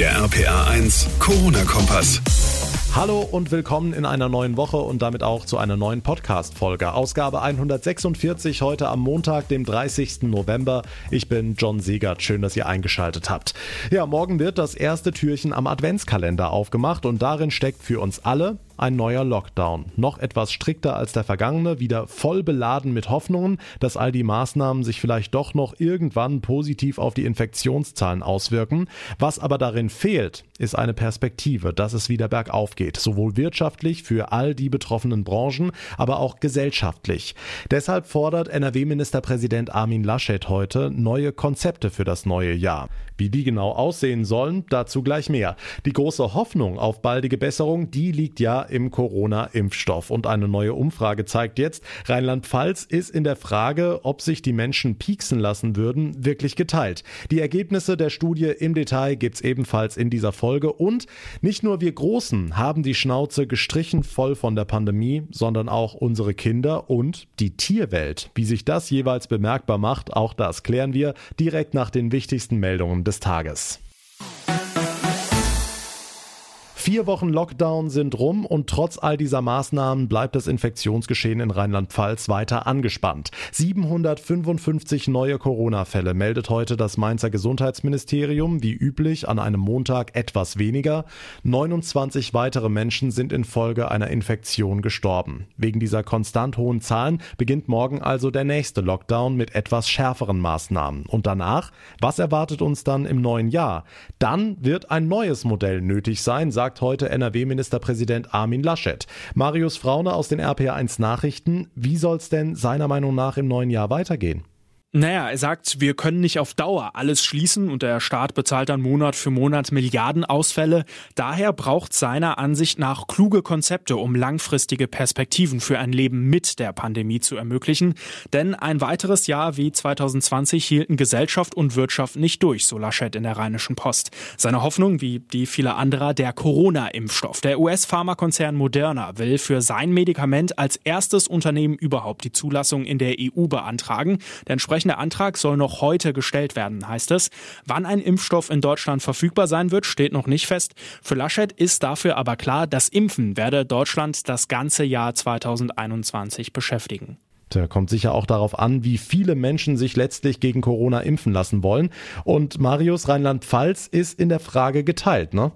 Der RPA 1 Corona-Kompass. Hallo und willkommen in einer neuen Woche und damit auch zu einer neuen Podcast-Folge. Ausgabe 146 heute am Montag, dem 30. November. Ich bin John Siegert. Schön, dass ihr eingeschaltet habt. Ja, morgen wird das erste Türchen am Adventskalender aufgemacht und darin steckt für uns alle ein neuer Lockdown. Noch etwas strikter als der vergangene, wieder voll beladen mit Hoffnungen, dass all die Maßnahmen sich vielleicht doch noch irgendwann positiv auf die Infektionszahlen auswirken. Was aber darin fehlt, ist eine Perspektive, dass es wieder bergauf geht, sowohl wirtschaftlich für all die betroffenen Branchen, aber auch gesellschaftlich. Deshalb fordert NRW-Ministerpräsident Armin Laschet heute neue Konzepte für das neue Jahr. Wie die genau aussehen sollen, dazu gleich mehr. Die große Hoffnung auf baldige Besserung, die liegt ja im Corona-Impfstoff. Und eine neue Umfrage zeigt jetzt, Rheinland-Pfalz ist in der Frage, ob sich die Menschen pieksen lassen würden, wirklich geteilt. Die Ergebnisse der Studie im Detail gibt's ebenfalls in dieser Folge. Und nicht nur wir Großen haben die Schnauze gestrichen voll von der Pandemie, sondern auch unsere Kinder und die Tierwelt. Wie sich das jeweils bemerkbar macht, auch das klären wir direkt nach den wichtigsten Meldungen des Tages. Vier Wochen Lockdown sind rum und trotz all dieser Maßnahmen bleibt das Infektionsgeschehen in Rheinland-Pfalz weiter angespannt. 755 neue Corona-Fälle meldet heute das Mainzer Gesundheitsministerium, wie üblich an einem Montag etwas weniger. 29 weitere Menschen sind infolge einer Infektion gestorben. Wegen dieser konstant hohen Zahlen beginnt morgen also der nächste Lockdown mit etwas schärferen Maßnahmen. Und danach, was erwartet uns dann im neuen Jahr? Dann wird ein neues Modell nötig sein, sagt sagt heute NRW-Ministerpräsident Armin Laschet. Marius Fraune aus den RPA1 Nachrichten. Wie soll es denn seiner Meinung nach im neuen Jahr weitergehen? Naja, er sagt, wir können nicht auf Dauer alles schließen und der Staat bezahlt dann Monat für Monat Milliardenausfälle. Daher braucht seiner Ansicht nach kluge Konzepte, um langfristige Perspektiven für ein Leben mit der Pandemie zu ermöglichen. Denn ein weiteres Jahr wie 2020 hielten Gesellschaft und Wirtschaft nicht durch, so Laschet in der Rheinischen Post. Seine Hoffnung, wie die vieler anderer, der Corona-Impfstoff. Der US-Pharmakonzern Moderna will für sein Medikament als erstes Unternehmen überhaupt die Zulassung in der EU beantragen. Der entsprechende Antrag soll noch heute gestellt werden, heißt es. Wann ein Impfstoff in Deutschland verfügbar sein wird, steht noch nicht fest. Für Laschet ist dafür aber klar, das Impfen werde Deutschland das ganze Jahr 2021 beschäftigen. Kommt sicher auch darauf an, wie viele Menschen sich letztlich gegen Corona impfen lassen wollen. Und Marius Rheinland-Pfalz ist in der Frage geteilt, ne?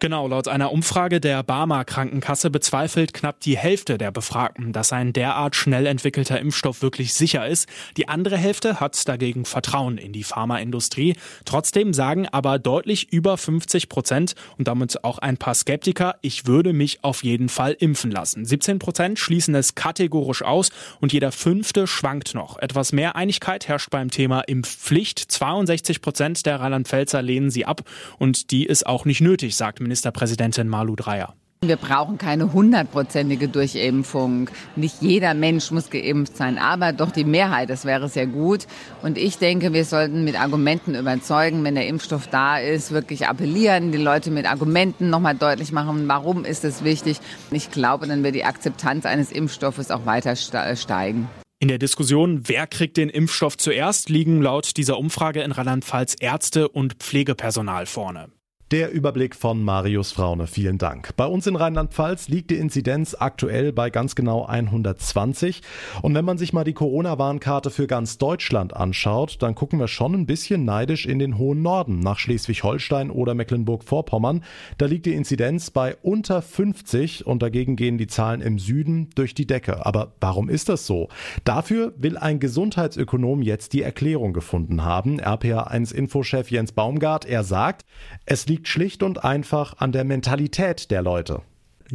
Genau, laut einer Umfrage der Barmer Krankenkasse bezweifelt knapp die Hälfte der Befragten, dass ein derart schnell entwickelter Impfstoff wirklich sicher ist. Die andere Hälfte hat dagegen Vertrauen in die Pharmaindustrie. Trotzdem sagen aber deutlich über 50 Prozent und damit auch ein paar Skeptiker, ich würde mich auf jeden Fall impfen lassen. 17 Prozent schließen es kategorisch aus und jeder fünfte schwankt noch. Etwas mehr Einigkeit herrscht beim Thema Impfpflicht. 62 Prozent der Rheinland-Pfälzer lehnen sie ab und die ist auch nicht nötig, sagt Ministerpräsidentin Malu Dreyer. Wir brauchen keine hundertprozentige Durchimpfung. Nicht jeder Mensch muss geimpft sein, aber doch die Mehrheit, das wäre sehr gut. Und ich denke, wir sollten mit Argumenten überzeugen, wenn der Impfstoff da ist, wirklich appellieren, die Leute mit Argumenten nochmal deutlich machen, warum ist es wichtig. Ich glaube, dann wird die Akzeptanz eines Impfstoffes auch weiter steigen. In der Diskussion, wer kriegt den Impfstoff zuerst, liegen laut dieser Umfrage in Rheinland-Pfalz Ärzte und Pflegepersonal vorne. Der Überblick von Marius Fraune, vielen Dank. Bei uns in Rheinland-Pfalz liegt die Inzidenz aktuell bei ganz genau 120. Und wenn man sich mal die Corona-Warnkarte für ganz Deutschland anschaut, dann gucken wir schon ein bisschen neidisch in den hohen Norden, nach Schleswig-Holstein oder Mecklenburg-Vorpommern. Da liegt die Inzidenz bei unter 50 und dagegen gehen die Zahlen im Süden durch die Decke. Aber warum ist das so? Dafür will ein Gesundheitsökonom jetzt die Erklärung gefunden haben. RPA1-Infochef Jens Baumgart, er sagt, es liegt liegt schlicht und einfach an der Mentalität der Leute.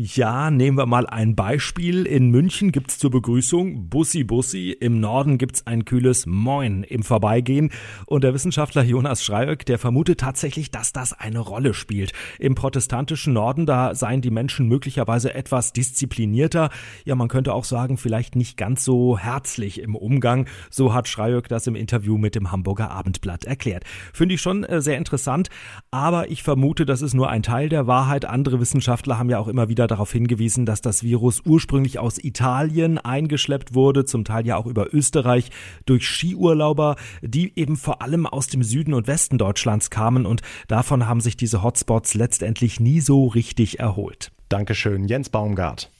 Ja, nehmen wir mal ein Beispiel. In München gibt's zur Begrüßung Bussi Bussi. Im Norden gibt's ein kühles Moin im Vorbeigehen. Und der Wissenschaftler Jonas Schreiöck, der vermutet tatsächlich, dass das eine Rolle spielt. Im protestantischen Norden, da seien die Menschen möglicherweise etwas disziplinierter. Ja, man könnte auch sagen, vielleicht nicht ganz so herzlich im Umgang. So hat Schreiöck das im Interview mit dem Hamburger Abendblatt erklärt. Finde ich schon äh, sehr interessant. Aber ich vermute, das ist nur ein Teil der Wahrheit. Andere Wissenschaftler haben ja auch immer wieder darauf hingewiesen, dass das Virus ursprünglich aus Italien eingeschleppt wurde, zum Teil ja auch über Österreich, durch Skiurlauber, die eben vor allem aus dem Süden und Westen Deutschlands kamen und davon haben sich diese Hotspots letztendlich nie so richtig erholt. Dankeschön, Jens Baumgart.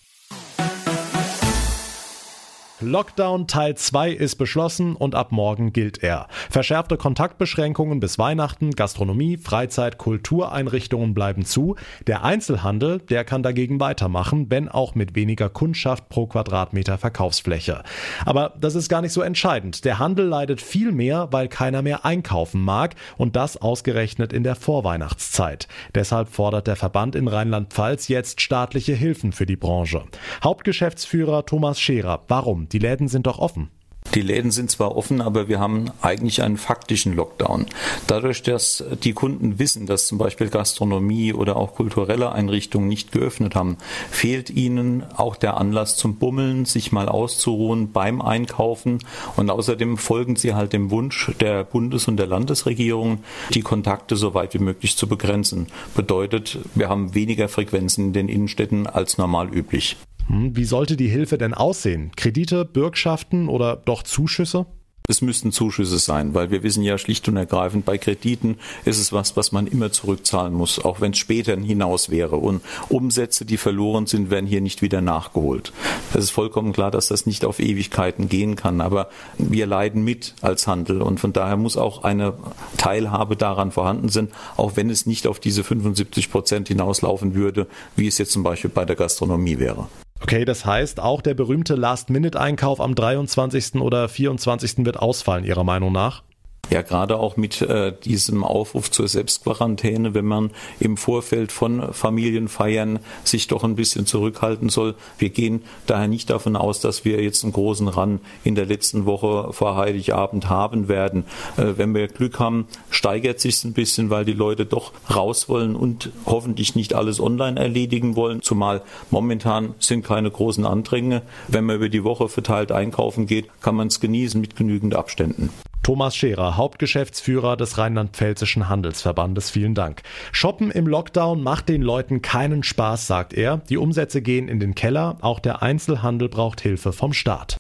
Lockdown Teil 2 ist beschlossen und ab morgen gilt er. Verschärfte Kontaktbeschränkungen bis Weihnachten, Gastronomie, Freizeit, Kultureinrichtungen bleiben zu. Der Einzelhandel, der kann dagegen weitermachen, wenn auch mit weniger Kundschaft pro Quadratmeter Verkaufsfläche. Aber das ist gar nicht so entscheidend. Der Handel leidet viel mehr, weil keiner mehr einkaufen mag und das ausgerechnet in der Vorweihnachtszeit. Deshalb fordert der Verband in Rheinland-Pfalz jetzt staatliche Hilfen für die Branche. Hauptgeschäftsführer Thomas Scherer, warum? Die Läden sind doch offen. Die Läden sind zwar offen, aber wir haben eigentlich einen faktischen Lockdown. Dadurch, dass die Kunden wissen, dass zum Beispiel Gastronomie oder auch kulturelle Einrichtungen nicht geöffnet haben, fehlt ihnen auch der Anlass zum Bummeln, sich mal auszuruhen beim Einkaufen. Und außerdem folgen sie halt dem Wunsch der Bundes- und der Landesregierung, die Kontakte so weit wie möglich zu begrenzen. Bedeutet, wir haben weniger Frequenzen in den Innenstädten als normal üblich. Hm, wie sollte die Hilfe denn aussehen? Kredite, Bürgschaften oder doch Zuschüsse? Es müssten Zuschüsse sein, weil wir wissen ja schlicht und ergreifend, bei Krediten ist es was, was man immer zurückzahlen muss, auch wenn es später hinaus wäre. Und Umsätze, die verloren sind, werden hier nicht wieder nachgeholt. Es ist vollkommen klar, dass das nicht auf Ewigkeiten gehen kann, aber wir leiden mit als Handel und von daher muss auch eine Teilhabe daran vorhanden sein, auch wenn es nicht auf diese 75 Prozent hinauslaufen würde, wie es jetzt zum Beispiel bei der Gastronomie wäre. Okay, das heißt, auch der berühmte Last-Minute-Einkauf am 23. oder 24. wird ausfallen, Ihrer Meinung nach? Ja, gerade auch mit äh, diesem Aufruf zur Selbstquarantäne, wenn man im Vorfeld von Familienfeiern sich doch ein bisschen zurückhalten soll. Wir gehen daher nicht davon aus, dass wir jetzt einen großen Run in der letzten Woche vor Heiligabend haben werden. Äh, wenn wir Glück haben, steigert sich ein bisschen, weil die Leute doch raus wollen und hoffentlich nicht alles online erledigen wollen. Zumal momentan sind keine großen Andränge. Wenn man über die Woche verteilt einkaufen geht, kann man es genießen mit genügend Abständen. Thomas Scherer, Hauptgeschäftsführer des Rheinland-Pfälzischen Handelsverbandes. Vielen Dank. Shoppen im Lockdown macht den Leuten keinen Spaß, sagt er. Die Umsätze gehen in den Keller. Auch der Einzelhandel braucht Hilfe vom Staat.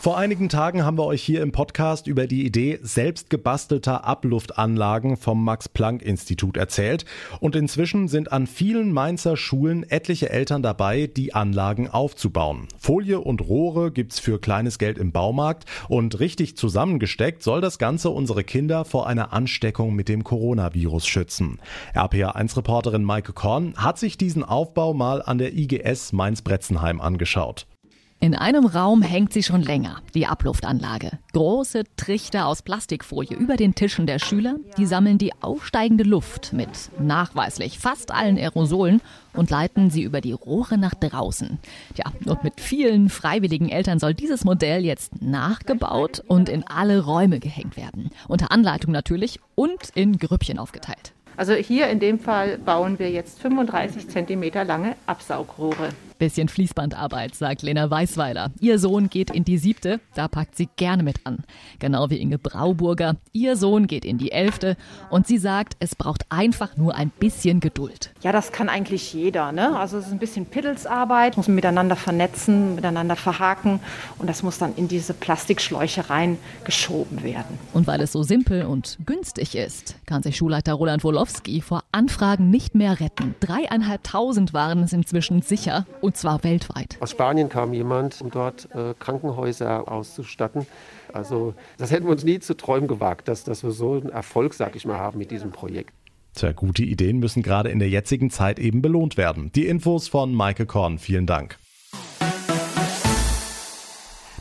Vor einigen Tagen haben wir euch hier im Podcast über die Idee selbstgebastelter Abluftanlagen vom Max-Planck-Institut erzählt. Und inzwischen sind an vielen Mainzer Schulen etliche Eltern dabei, die Anlagen aufzubauen. Folie und Rohre gibt's für kleines Geld im Baumarkt und richtig zusammengesteckt soll das Ganze unsere Kinder vor einer Ansteckung mit dem Coronavirus schützen. RPA1-Reporterin Maike Korn hat sich diesen Aufbau mal an der IGS Mainz-Bretzenheim angeschaut. In einem Raum hängt sie schon länger, die Abluftanlage. Große Trichter aus Plastikfolie über den Tischen der Schüler, die sammeln die aufsteigende Luft mit nachweislich fast allen Aerosolen und leiten sie über die Rohre nach draußen. Ja, und mit vielen freiwilligen Eltern soll dieses Modell jetzt nachgebaut und in alle Räume gehängt werden. Unter Anleitung natürlich und in Grüppchen aufgeteilt. Also hier in dem Fall bauen wir jetzt 35 Zentimeter lange Absaugrohre. Bisschen Fließbandarbeit, sagt Lena Weißweiler. Ihr Sohn geht in die siebte, da packt sie gerne mit an. Genau wie Inge Brauburger. Ihr Sohn geht in die elfte und sie sagt, es braucht einfach nur ein bisschen Geduld. Ja, das kann eigentlich jeder. Ne? Also es ist ein bisschen Piddelsarbeit, muss man miteinander vernetzen, miteinander verhaken und das muss dann in diese Plastikschläuche reingeschoben werden. Und weil es so simpel und günstig ist, kann sich Schulleiter Roland Wolowski vor Anfragen nicht mehr retten. Dreieinhalbtausend waren es inzwischen sicher und zwar weltweit. Aus Spanien kam jemand, um dort äh, Krankenhäuser auszustatten. Also das hätten wir uns nie zu träumen gewagt, dass, dass wir so einen Erfolg, sag ich mal, haben mit diesem Projekt. Tja, gute Ideen müssen gerade in der jetzigen Zeit eben belohnt werden. Die Infos von Maike Korn. Vielen Dank.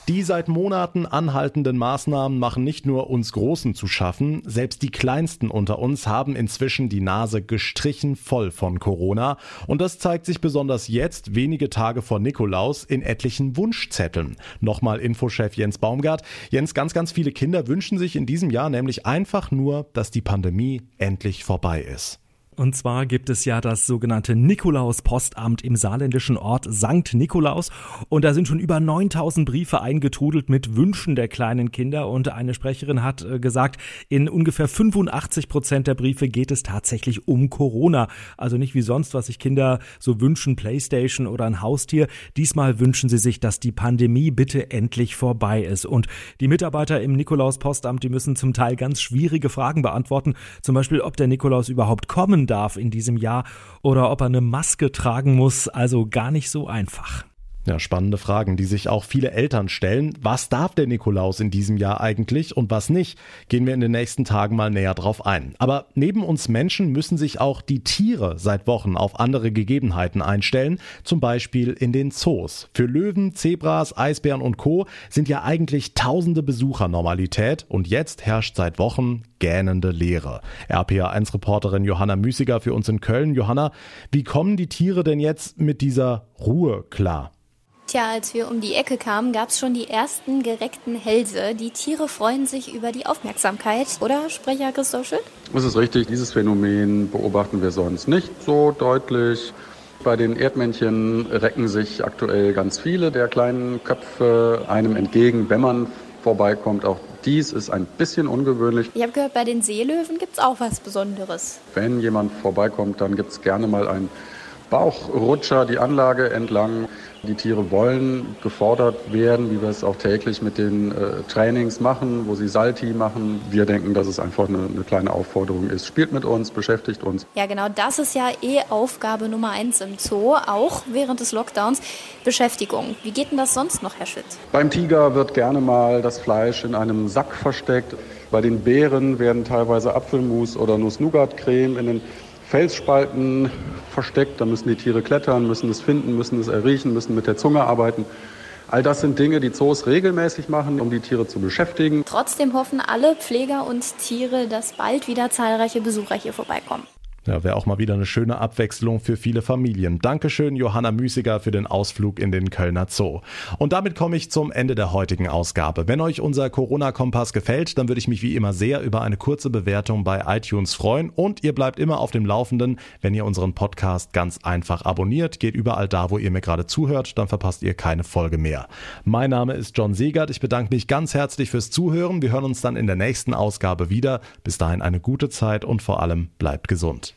Die seit Monaten anhaltenden Maßnahmen machen nicht nur uns Großen zu schaffen, selbst die Kleinsten unter uns haben inzwischen die Nase gestrichen voll von Corona. Und das zeigt sich besonders jetzt, wenige Tage vor Nikolaus, in etlichen Wunschzetteln. Nochmal Infochef Jens Baumgart. Jens, ganz, ganz viele Kinder wünschen sich in diesem Jahr nämlich einfach nur, dass die Pandemie endlich vorbei ist. Und zwar gibt es ja das sogenannte Nikolaus-Postamt im saarländischen Ort St. Nikolaus. Und da sind schon über 9000 Briefe eingetrudelt mit Wünschen der kleinen Kinder. Und eine Sprecherin hat äh, gesagt, in ungefähr 85 Prozent der Briefe geht es tatsächlich um Corona. Also nicht wie sonst, was sich Kinder so wünschen, Playstation oder ein Haustier. Diesmal wünschen sie sich, dass die Pandemie bitte endlich vorbei ist. Und die Mitarbeiter im Nikolaus-Postamt, die müssen zum Teil ganz schwierige Fragen beantworten. Zum Beispiel, ob der Nikolaus überhaupt kommen darf in diesem Jahr oder ob er eine Maske tragen muss. Also gar nicht so einfach. Ja, spannende Fragen, die sich auch viele Eltern stellen. Was darf der Nikolaus in diesem Jahr eigentlich und was nicht? Gehen wir in den nächsten Tagen mal näher drauf ein. Aber neben uns Menschen müssen sich auch die Tiere seit Wochen auf andere Gegebenheiten einstellen, zum Beispiel in den Zoos. Für Löwen, Zebras, Eisbären und Co. sind ja eigentlich tausende Besucher Normalität und jetzt herrscht seit Wochen gähnende Leere. RPA1-Reporterin Johanna Müßiger für uns in Köln. Johanna, wie kommen die Tiere denn jetzt mit dieser Ruhe klar? Tja, als wir um die Ecke kamen, gab es schon die ersten gereckten Hälse. Die Tiere freuen sich über die Aufmerksamkeit, oder Sprecher Christoph Schütt? Das ist richtig. Dieses Phänomen beobachten wir sonst nicht so deutlich. Bei den Erdmännchen recken sich aktuell ganz viele der kleinen Köpfe einem entgegen, wenn man vorbeikommt. Auch dies ist ein bisschen ungewöhnlich. Ich habe gehört, bei den Seelöwen gibt es auch was Besonderes. Wenn jemand vorbeikommt, dann gibt es gerne mal einen Bauchrutscher die Anlage entlang. Die Tiere wollen gefordert werden, wie wir es auch täglich mit den äh, Trainings machen, wo sie Salti machen. Wir denken, dass es einfach eine, eine, kleine Aufforderung ist. Spielt mit uns, beschäftigt uns. Ja, genau, das ist ja eh Aufgabe Nummer eins im Zoo, auch während des Lockdowns. Beschäftigung. Wie geht denn das sonst noch, Herr Schütt? Beim Tiger wird gerne mal das Fleisch in einem Sack versteckt. Bei den Bären werden teilweise Apfelmus oder Nuss-Nougat-Creme in den Felsspalten versteckt. Da müssen die Tiere klettern, müssen es finden, müssen es erriechen, müssen mit der Zunge arbeiten. All das sind Dinge, die Zoos regelmäßig machen, um die Tiere zu beschäftigen. Trotzdem hoffen alle Pfleger und Tiere, dass bald wieder zahlreiche Besucher hier vorbeikommen. Ja, wäre auch mal wieder eine schöne Abwechslung für viele Familien. Dankeschön, Johanna Müßiger, für den Ausflug in den Kölner Zoo. Und damit komme ich zum Ende der heutigen Ausgabe. Wenn euch unser Corona-Kompass gefällt, dann würde ich mich wie immer sehr über eine kurze Bewertung bei iTunes freuen. Und ihr bleibt immer auf dem Laufenden, wenn ihr unseren Podcast ganz einfach abonniert. Geht überall da, wo ihr mir gerade zuhört, dann verpasst ihr keine Folge mehr. Mein Name ist John Segert. Ich bedanke mich ganz herzlich fürs Zuhören. Wir hören uns dann in der nächsten Ausgabe wieder. Bis dahin eine gute Zeit und vor allem bleibt gesund.